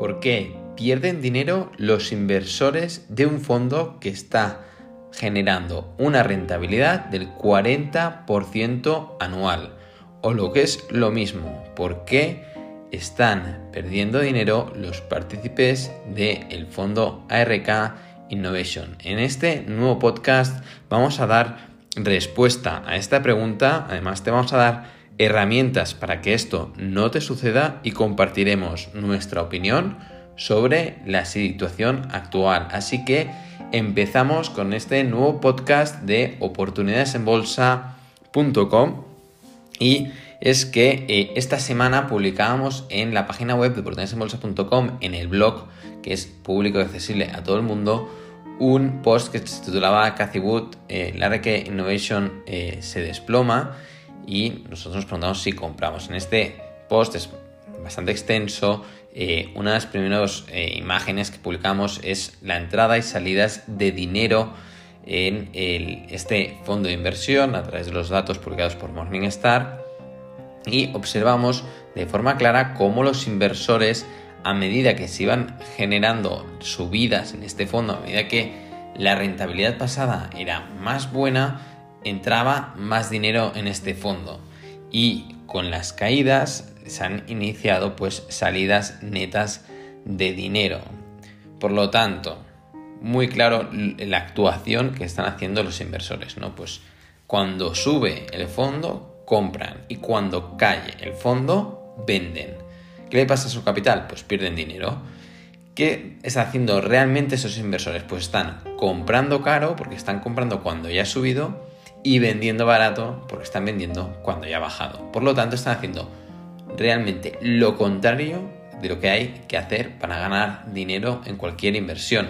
¿Por qué pierden dinero los inversores de un fondo que está generando una rentabilidad del 40% anual? O lo que es lo mismo, ¿por qué están perdiendo dinero los partícipes del fondo ARK Innovation? En este nuevo podcast vamos a dar respuesta a esta pregunta, además te vamos a dar herramientas para que esto no te suceda y compartiremos nuestra opinión sobre la situación actual. Así que empezamos con este nuevo podcast de oportunidadesenbolsa.com y es que eh, esta semana publicábamos en la página web de oportunidadesenbolsa.com en el blog que es público y accesible a todo el mundo un post que se titulaba Cathy Wood, eh, la que Innovation eh, se desploma y nosotros nos preguntamos si compramos. En este post es bastante extenso. Eh, una de las primeras eh, imágenes que publicamos es la entrada y salidas de dinero en este fondo de inversión a través de los datos publicados por Morningstar y observamos de forma clara cómo los inversores a medida que se iban generando subidas en este fondo, a medida que la rentabilidad pasada era más buena, entraba más dinero en este fondo y con las caídas se han iniciado pues salidas netas de dinero. Por lo tanto, muy claro la actuación que están haciendo los inversores, ¿no? Pues cuando sube el fondo, compran y cuando cae el fondo, venden. ¿Qué le pasa a su capital? Pues pierden dinero. ¿Qué está haciendo realmente esos inversores? Pues están comprando caro porque están comprando cuando ya ha subido y vendiendo barato porque están vendiendo cuando ya ha bajado. Por lo tanto, están haciendo realmente lo contrario de lo que hay que hacer para ganar dinero en cualquier inversión.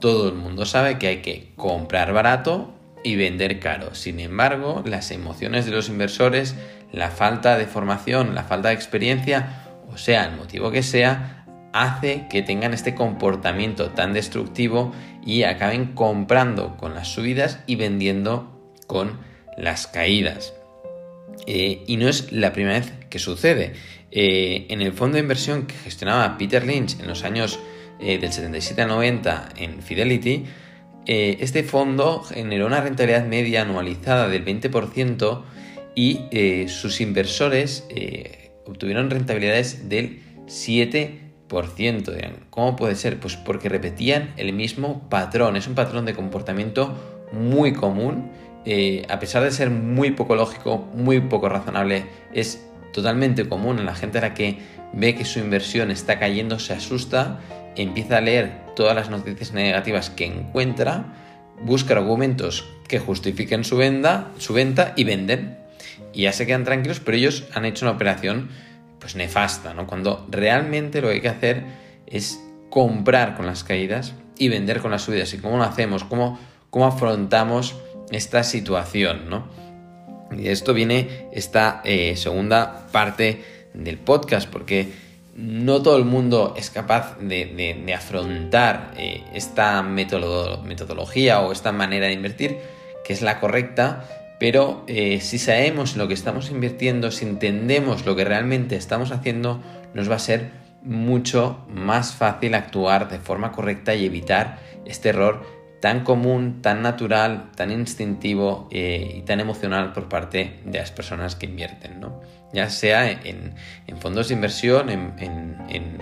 Todo el mundo sabe que hay que comprar barato y vender caro. Sin embargo, las emociones de los inversores, la falta de formación, la falta de experiencia, o sea, el motivo que sea, hace que tengan este comportamiento tan destructivo y acaben comprando con las subidas y vendiendo con las caídas. Eh, y no es la primera vez que sucede. Eh, en el fondo de inversión que gestionaba Peter Lynch en los años eh, del 77 al 90 en Fidelity, este fondo generó una rentabilidad media anualizada del 20% y sus inversores obtuvieron rentabilidades del 7%. ¿Cómo puede ser? Pues porque repetían el mismo patrón. Es un patrón de comportamiento muy común eh, a pesar de ser muy poco lógico, muy poco razonable, es totalmente común en la gente a la que ve que su inversión está cayendo, se asusta, empieza a leer todas las noticias negativas que encuentra, busca argumentos que justifiquen su venta, su venta y venden. Y ya se quedan tranquilos, pero ellos han hecho una operación pues nefasta, ¿no? Cuando realmente lo que hay que hacer es comprar con las caídas y vender con las subidas. ¿Y cómo lo hacemos? ¿Cómo, cómo afrontamos esta situación, ¿no? Y de esto viene esta eh, segunda parte del podcast, porque no todo el mundo es capaz de, afrontar eh, esta metodología o esta manera de invertir, que es la correcta, pero eh, si sabemos lo que estamos invirtiendo, si entendemos lo que realmente estamos haciendo, nos va a ser mucho más fácil actuar de forma correcta y evitar este error tan común, tan natural, tan instintivo eh, y tan emocional por parte de las personas que invierten, ¿no? ya sea en, fondos de inversión, en,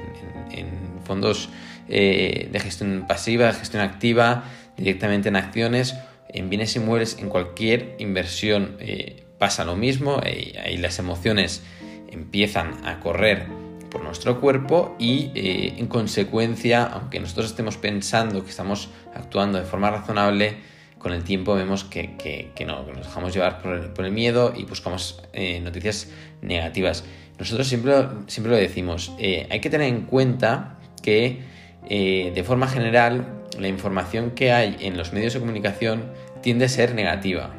fondos eh, de gestión pasiva, gestión activa, directamente en acciones, en bienes inmuebles, en cualquier inversión eh, pasa lo mismo, ahí las emociones empiezan a correr por nuestro cuerpo y eh, en consecuencia, aunque nosotros estemos pensando que estamos actuando de forma razonable, con el tiempo vemos que, no, que nos dejamos llevar por el, miedo y buscamos eh, noticias negativas. Nosotros siempre, siempre lo decimos, eh, hay que tener en cuenta que de forma general la información que hay en los medios de comunicación tiende a ser negativa.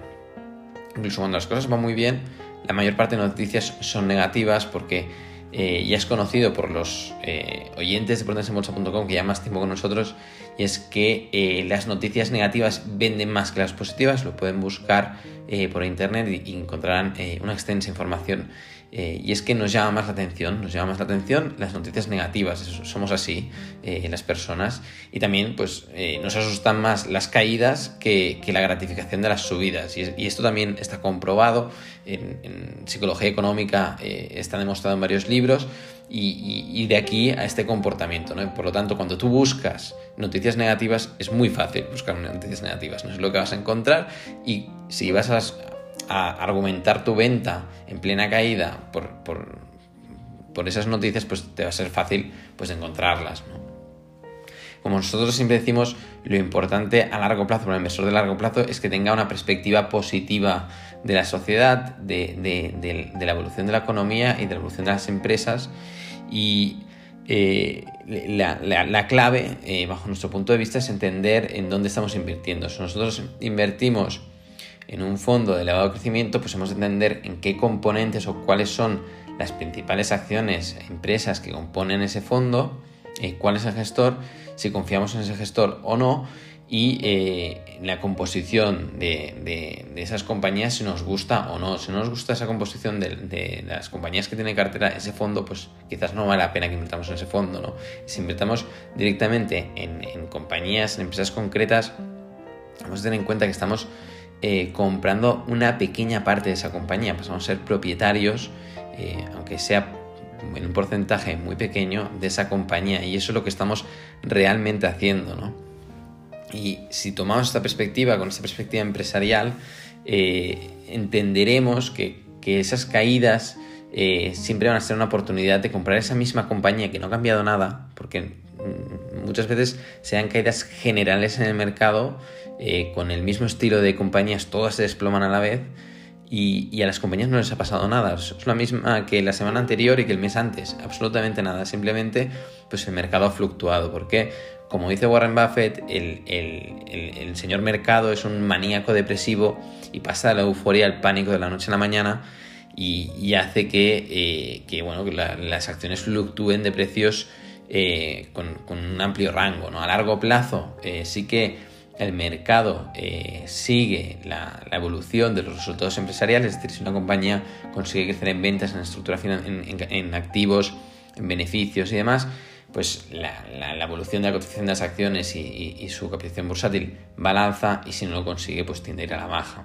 Incluso cuando las cosas van muy bien, la mayor parte de noticias son negativas porque eh, ya es conocido por los eh, oyentes de protesenbolsa.com que ya más tiempo con nosotros y es que eh, las noticias negativas venden más que las positivas, lo pueden buscar por internet y, encontrarán una extensa información. Y es que nos llama más la atención, nos llama más la atención las noticias negativas, somos así las personas, y también pues nos asustan más las caídas que, la gratificación de las subidas, y, esto también está comprobado en, psicología económica, está demostrado en varios libros, y, de aquí a este comportamiento. ¿no? Por lo tanto, cuando tú buscas noticias negativas, es muy fácil buscar noticias negativas. No es lo que vas a encontrar y si vas a, argumentar tu venta en plena caída por, por, esas noticias, pues te va a ser fácil pues, encontrarlas. Como nosotros siempre decimos, lo importante a largo plazo para el inversor de largo plazo es que tenga una perspectiva positiva de la sociedad, de, la evolución de la economía y de la evolución de las empresas. Y eh, la, clave, eh, bajo nuestro punto de vista, es entender en dónde estamos invirtiendo. Si nosotros invertimos en un fondo de elevado crecimiento, pues hemos de entender en qué componentes o cuáles son las principales acciones, empresas que componen ese fondo, eh, cuál es el gestor, si confiamos en ese gestor o no y eh, la composición de, esas compañías si nos gusta o no. Si no nos gusta esa composición de, las compañías que tiene cartera ese fondo, pues quizás no vale la pena que invirtamos en ese fondo. ¿no? Si invirtamos directamente en, compañías, en empresas concretas, vamos a tener en cuenta que estamos eh, comprando una pequeña parte de esa compañía. Pasamos a ser propietarios, eh, aunque sea en un porcentaje muy pequeño, de esa compañía. Y eso es lo que estamos realmente haciendo. ¿no? Y si tomamos esta perspectiva, con esta perspectiva empresarial, eh, entenderemos que, esas caídas siempre van a ser una oportunidad de comprar esa misma compañía que no ha cambiado nada, porque muchas veces se dan caídas generales en el mercado eh, con el mismo estilo de compañías, todas se desploman a la vez. Y, a las compañías no les ha pasado nada. Es la misma que la semana anterior y que el mes antes. Absolutamente nada. Simplemente pues el mercado ha fluctuado. ¿Por qué? como dice Warren Buffett, el, señor mercado es un maníaco depresivo y pasa de la euforia al pánico de la noche a la mañana y, hace que, eh, bueno, las acciones fluctúen de precios eh, con, un amplio rango. ¿no? A largo plazo eh, sí que el mercado sigue la, evolución de los resultados empresariales, es decir, si una compañía consigue crecer en ventas, en estructura en activos, en beneficios y demás, pues la, evolución de la cotización de las acciones y, su capitalización bursátil va al alza y si no lo consigue pues tiende a ir a la baja.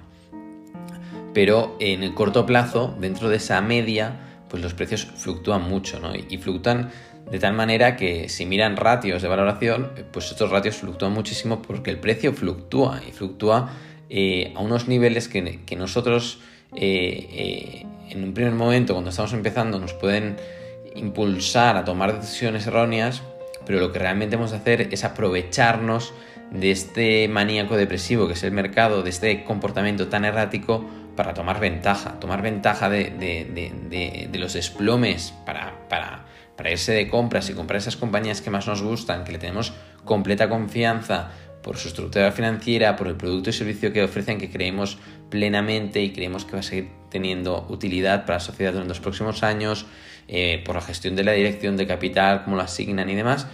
Pero en el corto plazo, dentro de esa media, pues los precios fluctúan mucho, ¿no? Y fluctúan de tal manera que si miran ratios de valoración, pues estos ratios fluctúan muchísimo porque el precio fluctúa y fluctúa eh, a unos niveles que, nosotros eh, eh, en un primer momento, cuando estamos empezando, nos pueden impulsar a tomar decisiones erróneas, pero lo que realmente hemos de hacer es aprovecharnos de este maníaco depresivo que es el mercado, de este comportamiento tan errático para tomar ventaja, tomar ventaja de, los desplomes para, para, para irse de compras y comprar esas compañías que más nos gustan, que le tenemos completa confianza por su estructura financiera, por el producto y servicio que ofrecen que creemos plenamente y creemos que va a seguir teniendo utilidad para la sociedad durante los próximos años, eh, por la gestión de la dirección de capital, cómo lo asignan y demás.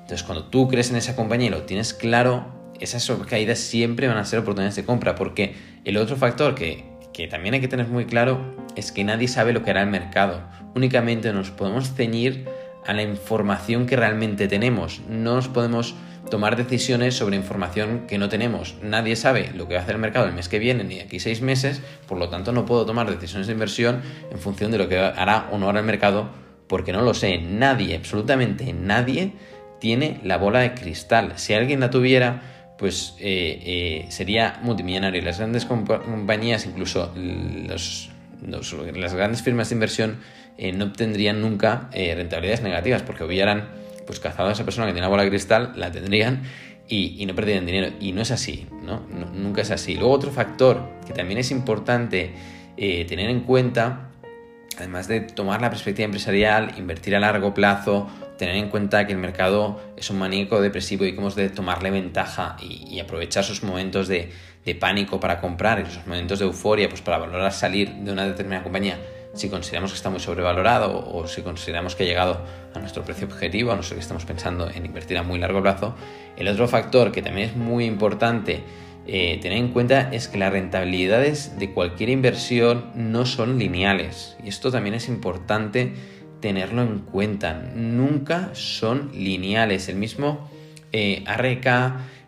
Entonces, cuando tú crees en esa compañía y lo tienes claro, esas caídas siempre van a ser oportunidades de compra, porque el otro factor que, que también hay que tener muy claro es que nadie sabe lo que hará el mercado. Únicamente nos podemos ceñir a la información que realmente tenemos. No nos podemos tomar decisiones sobre información que no tenemos. Nadie sabe lo que va a hacer el mercado el mes que viene ni aquí seis meses, por lo tanto no puedo tomar decisiones de inversión en función de lo que hará o no hará el mercado, porque no lo sé. Nadie, absolutamente nadie, tiene la bola de cristal. Si alguien la tuviera, pues eh, eh, sería multimillonario. Las grandes compañías, incluso las grandes firmas de inversión, eh, no obtendrían nunca rentabilidades negativas, porque hubieran pues cazado a esa persona que tiene la bola de cristal, la tendrían y, no perderían dinero. Y no es así, ¿no? Nunca es así. Luego otro factor que también es importante tener en cuenta, además de tomar la perspectiva empresarial, invertir a largo plazo, tener en cuenta que el mercado es un maníaco depresivo y que hemos de tomarle ventaja y, aprovechar sus momentos de, pánico para comprar y esos momentos de euforia pues para valorar salir de una determinada compañía si consideramos que está muy sobrevalorado o si consideramos que ha llegado a nuestro precio objetivo, a no ser que estamos pensando en invertir a muy largo plazo. El otro factor que también es muy importante eh, tener en cuenta es que las rentabilidades de cualquier inversión no son lineales. Y esto también es importante tenerlo en cuenta. Nunca son lineales. El mismo eh, RK,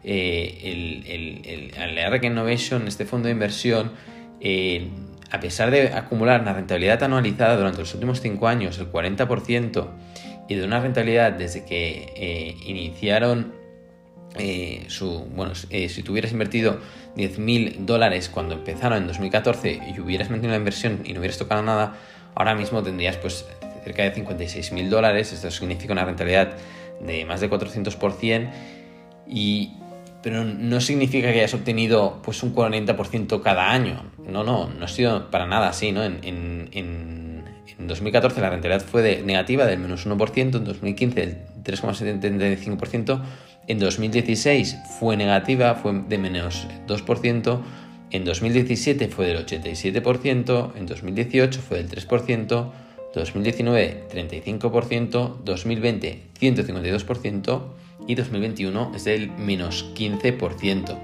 eh, el, el, RK Innovation, este fondo de inversión, a pesar de acumular una rentabilidad anualizada durante los últimos 5 años, el 40%, y de una rentabilidad desde que iniciaron eh, su, bueno, eh, si tuvieras invertido 10.000 dólares cuando empezaron en 2014 y hubieras mantenido la inversión y no hubieras tocado nada, ahora mismo tendrías pues cerca de 56.000 dólares, esto significa una rentabilidad de más de 400%, y, pero no significa que hayas obtenido pues un 40% cada año, no, no, no ha sido para nada así, ¿no? En, en, en, en 2014 la rentabilidad fue de negativa del menos 1%, en 2015 del 3,75%, en 2016 fue negativa, fue de menos 2%, en 2017 fue del 87%, en 2018 fue del 3%, 2019 35%, 2020 152% y 2021 es del menos 15%.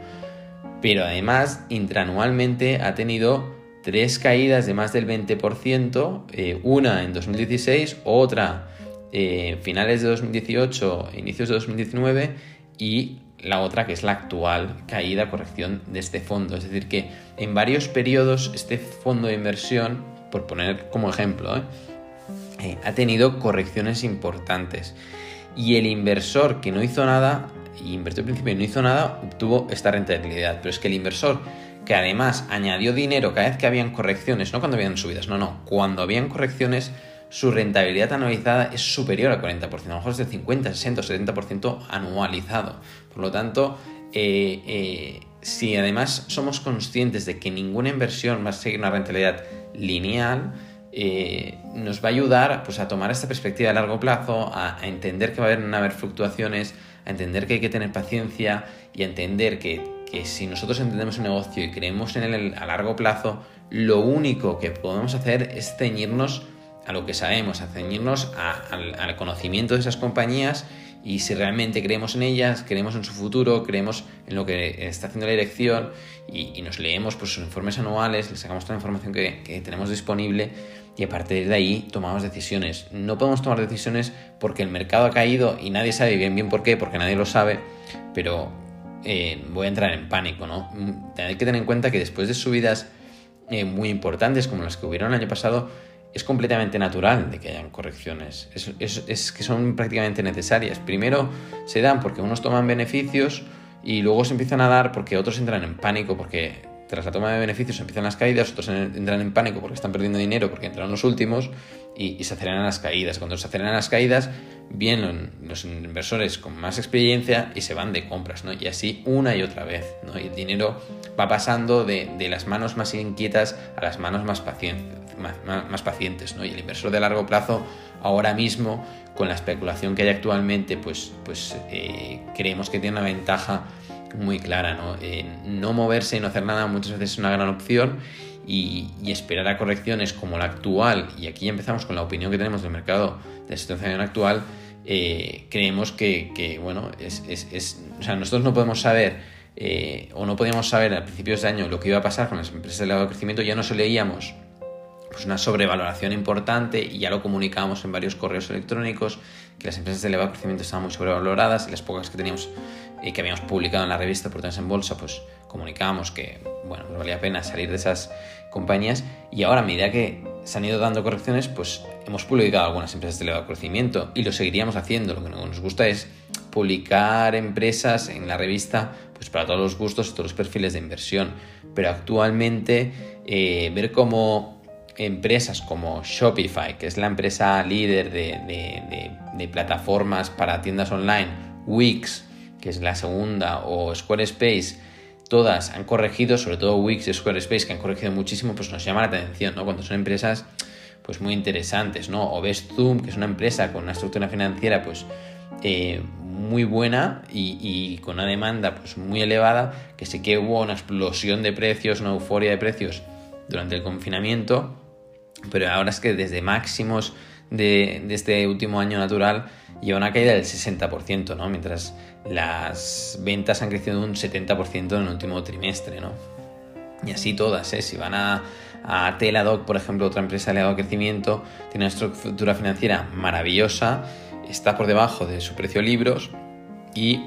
Pero además, intranualmente ha tenido tres caídas de más del 20%, eh, una en 2016, otra eh, finales de 2018, inicios de 2019 y la otra que es la actual caída, corrección de este fondo. Es decir, que en varios periodos este fondo de inversión, por poner como ejemplo, ¿eh? Eh, ha tenido correcciones importantes. Y el inversor que no hizo nada, invirtió al principio y no hizo nada, obtuvo esta rentabilidad. Pero es que el inversor que además añadió dinero cada vez que habían correcciones, no cuando habían subidas, no, no, cuando habían correcciones, su rentabilidad anualizada es superior al 40%, a lo mejor es del 50, 60 o 70% anualizado. Por lo tanto, eh, eh, si además somos conscientes de que ninguna inversión va a seguir una rentabilidad lineal, eh, nos va a ayudar pues, a tomar esta perspectiva a largo plazo, a, entender que va a haber, haber fluctuaciones, a entender que hay que tener paciencia y a entender que, que si nosotros entendemos un negocio y creemos en él a largo plazo, lo único que podemos hacer es ceñirnos a lo que sabemos, a ceñirnos al, conocimiento de esas compañías y si realmente creemos en ellas, creemos en su futuro, creemos en lo que está haciendo la dirección y, nos leemos pues, sus informes anuales, le sacamos toda la información que, tenemos disponible y a partir de ahí tomamos decisiones. No podemos tomar decisiones porque el mercado ha caído y nadie sabe bien bien por qué, porque nadie lo sabe, pero eh, voy a entrar en pánico, ¿no? Hay que tener en cuenta que después de subidas eh, muy importantes como las que hubieron el año pasado, es completamente natural de que hayan correcciones. Es, que son prácticamente necesarias. Primero se dan porque unos toman beneficios y luego se empiezan a dar porque otros entran en pánico porque tras la toma de beneficios empiezan las caídas, otros entran en pánico porque están perdiendo dinero porque entran los últimos y, se aceleran las caídas. Cuando se aceleran las caídas, vienen los inversores con más experiencia y se van de compras, ¿no? Y así una y otra vez, ¿no? Y el dinero va pasando de, las manos más inquietas a las manos más pacientes, más, pacientes, ¿no? Y el inversor de largo plazo, ahora mismo, con la especulación que hay actualmente, pues, pues eh, creemos que tiene una ventaja muy clara, ¿no? no moverse y no hacer nada muchas veces es una gran opción y, esperar a correcciones como la actual, y aquí empezamos con la opinión que tenemos del mercado de la situación actual, eh, creemos que, bueno, es, o sea, nosotros no podemos saber eh, o no podíamos saber a principios de año lo que iba a pasar con las empresas de elevado crecimiento, ya no se leíamos pues una sobrevaloración importante y ya lo comunicábamos en varios correos electrónicos que las empresas de elevado crecimiento estaban muy sobrevaloradas y las pocas que teníamos y que habíamos publicado en la revista Oportunidades en Bolsa, pues comunicábamos que, bueno, no valía pena salir de esas compañías y ahora a medida que se han ido dando correcciones, pues hemos publicado algunas empresas de elevado crecimiento y lo seguiríamos haciendo. Lo que nos gusta es publicar empresas en la revista pues para todos los gustos y todos los perfiles de inversión. Pero actualmente eh, ver cómo empresas como Shopify, que es la empresa líder de, de plataformas para tiendas online, Wix, que es la segunda, o Squarespace, todas han corregido, sobre todo Wix y Squarespace, que han corregido muchísimo, pues nos llama la atención, ¿no? Cuando son empresas pues muy interesantes, ¿no? O ves Zoom, que es una empresa con una estructura financiera pues eh, muy buena y, con una demanda pues muy elevada, que sé que hubo una explosión de precios, una euforia de precios durante el confinamiento pero ahora es que desde máximos de, este último año natural lleva una caída del 60%, ¿no? Mientras las ventas han crecido un 70% en el último trimestre, ¿no? Y así todas, ¿eh? Si van a, a Teladoc, por ejemplo, otra empresa de crecimiento, tiene una estructura financiera maravillosa, está por debajo de su precio libros y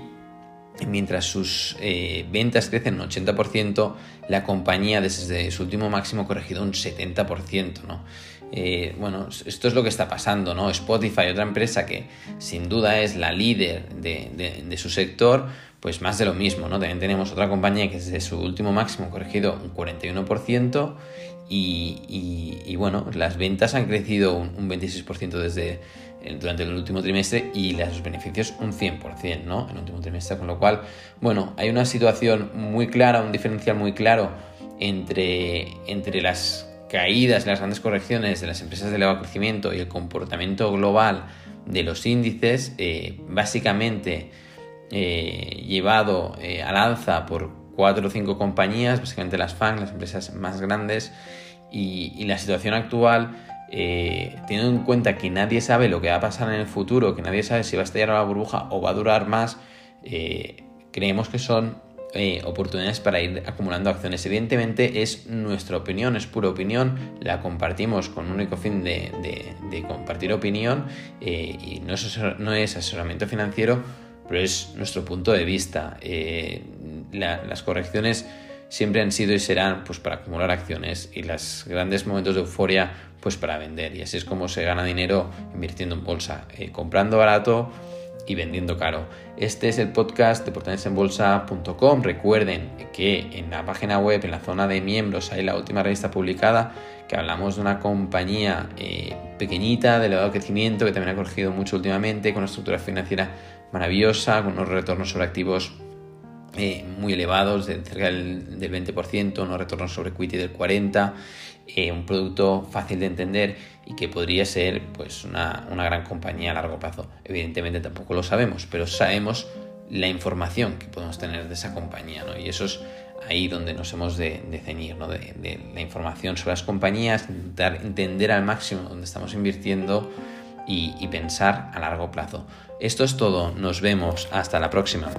mientras sus eh, ventas crecen un 80%, la compañía desde su último máximo ha corregido un 70%, ¿no? Eh, bueno, esto es lo que está pasando, ¿no? Spotify, otra empresa que sin duda es la líder de, su sector, pues más de lo mismo, ¿no? También tenemos otra compañía que desde su último máximo ha corregido un 41% y, bueno, las ventas han crecido un, 26% desde durante el último trimestre y los beneficios un 100%, ¿no? En el último trimestre, con lo cual, bueno, hay una situación muy clara, un diferencial muy claro entre, entre las caídas, las grandes correcciones de las empresas de elevado crecimiento y el comportamiento global de los índices, eh, básicamente eh, llevado eh, al alza por cuatro o cinco compañías, básicamente las FAN, las empresas más grandes, y, la situación actual, teniendo en cuenta que nadie sabe lo que va a pasar en el futuro, que nadie sabe si va a estallar la burbuja o va a durar más, creemos que son eh, oportunidades para ir acumulando acciones. Evidentemente es nuestra opinión, es pura opinión, la compartimos con un único fin de, compartir opinión eh, y no es, no es, asesoramiento financiero, pero es nuestro punto de vista. Eh, las correcciones siempre han sido y serán pues para acumular acciones y los grandes momentos de euforia pues para vender y así es como se gana dinero invirtiendo en bolsa, comprando barato y vendiendo caro. Este es el podcast de portalesenbolsa.com. Recuerden que en la página web, en la zona de miembros, hay la última revista publicada que hablamos de una compañía eh, pequeñita, de elevado crecimiento, que también ha corregido mucho últimamente, con una estructura financiera maravillosa, con unos retornos sobre activos eh, muy elevados, de cerca del, del 20%, unos retornos sobre equity del 40%, eh, un producto fácil de entender y que podría ser pues, una, gran compañía a largo plazo. Evidentemente tampoco lo sabemos, pero sabemos la información que podemos tener de esa compañía, ¿no? Y eso es ahí donde nos hemos de, ceñir, ¿no? De, la información sobre las compañías, intentar entender al máximo dónde estamos invirtiendo y pensar a largo plazo. Esto es todo, nos vemos, hasta la próxima.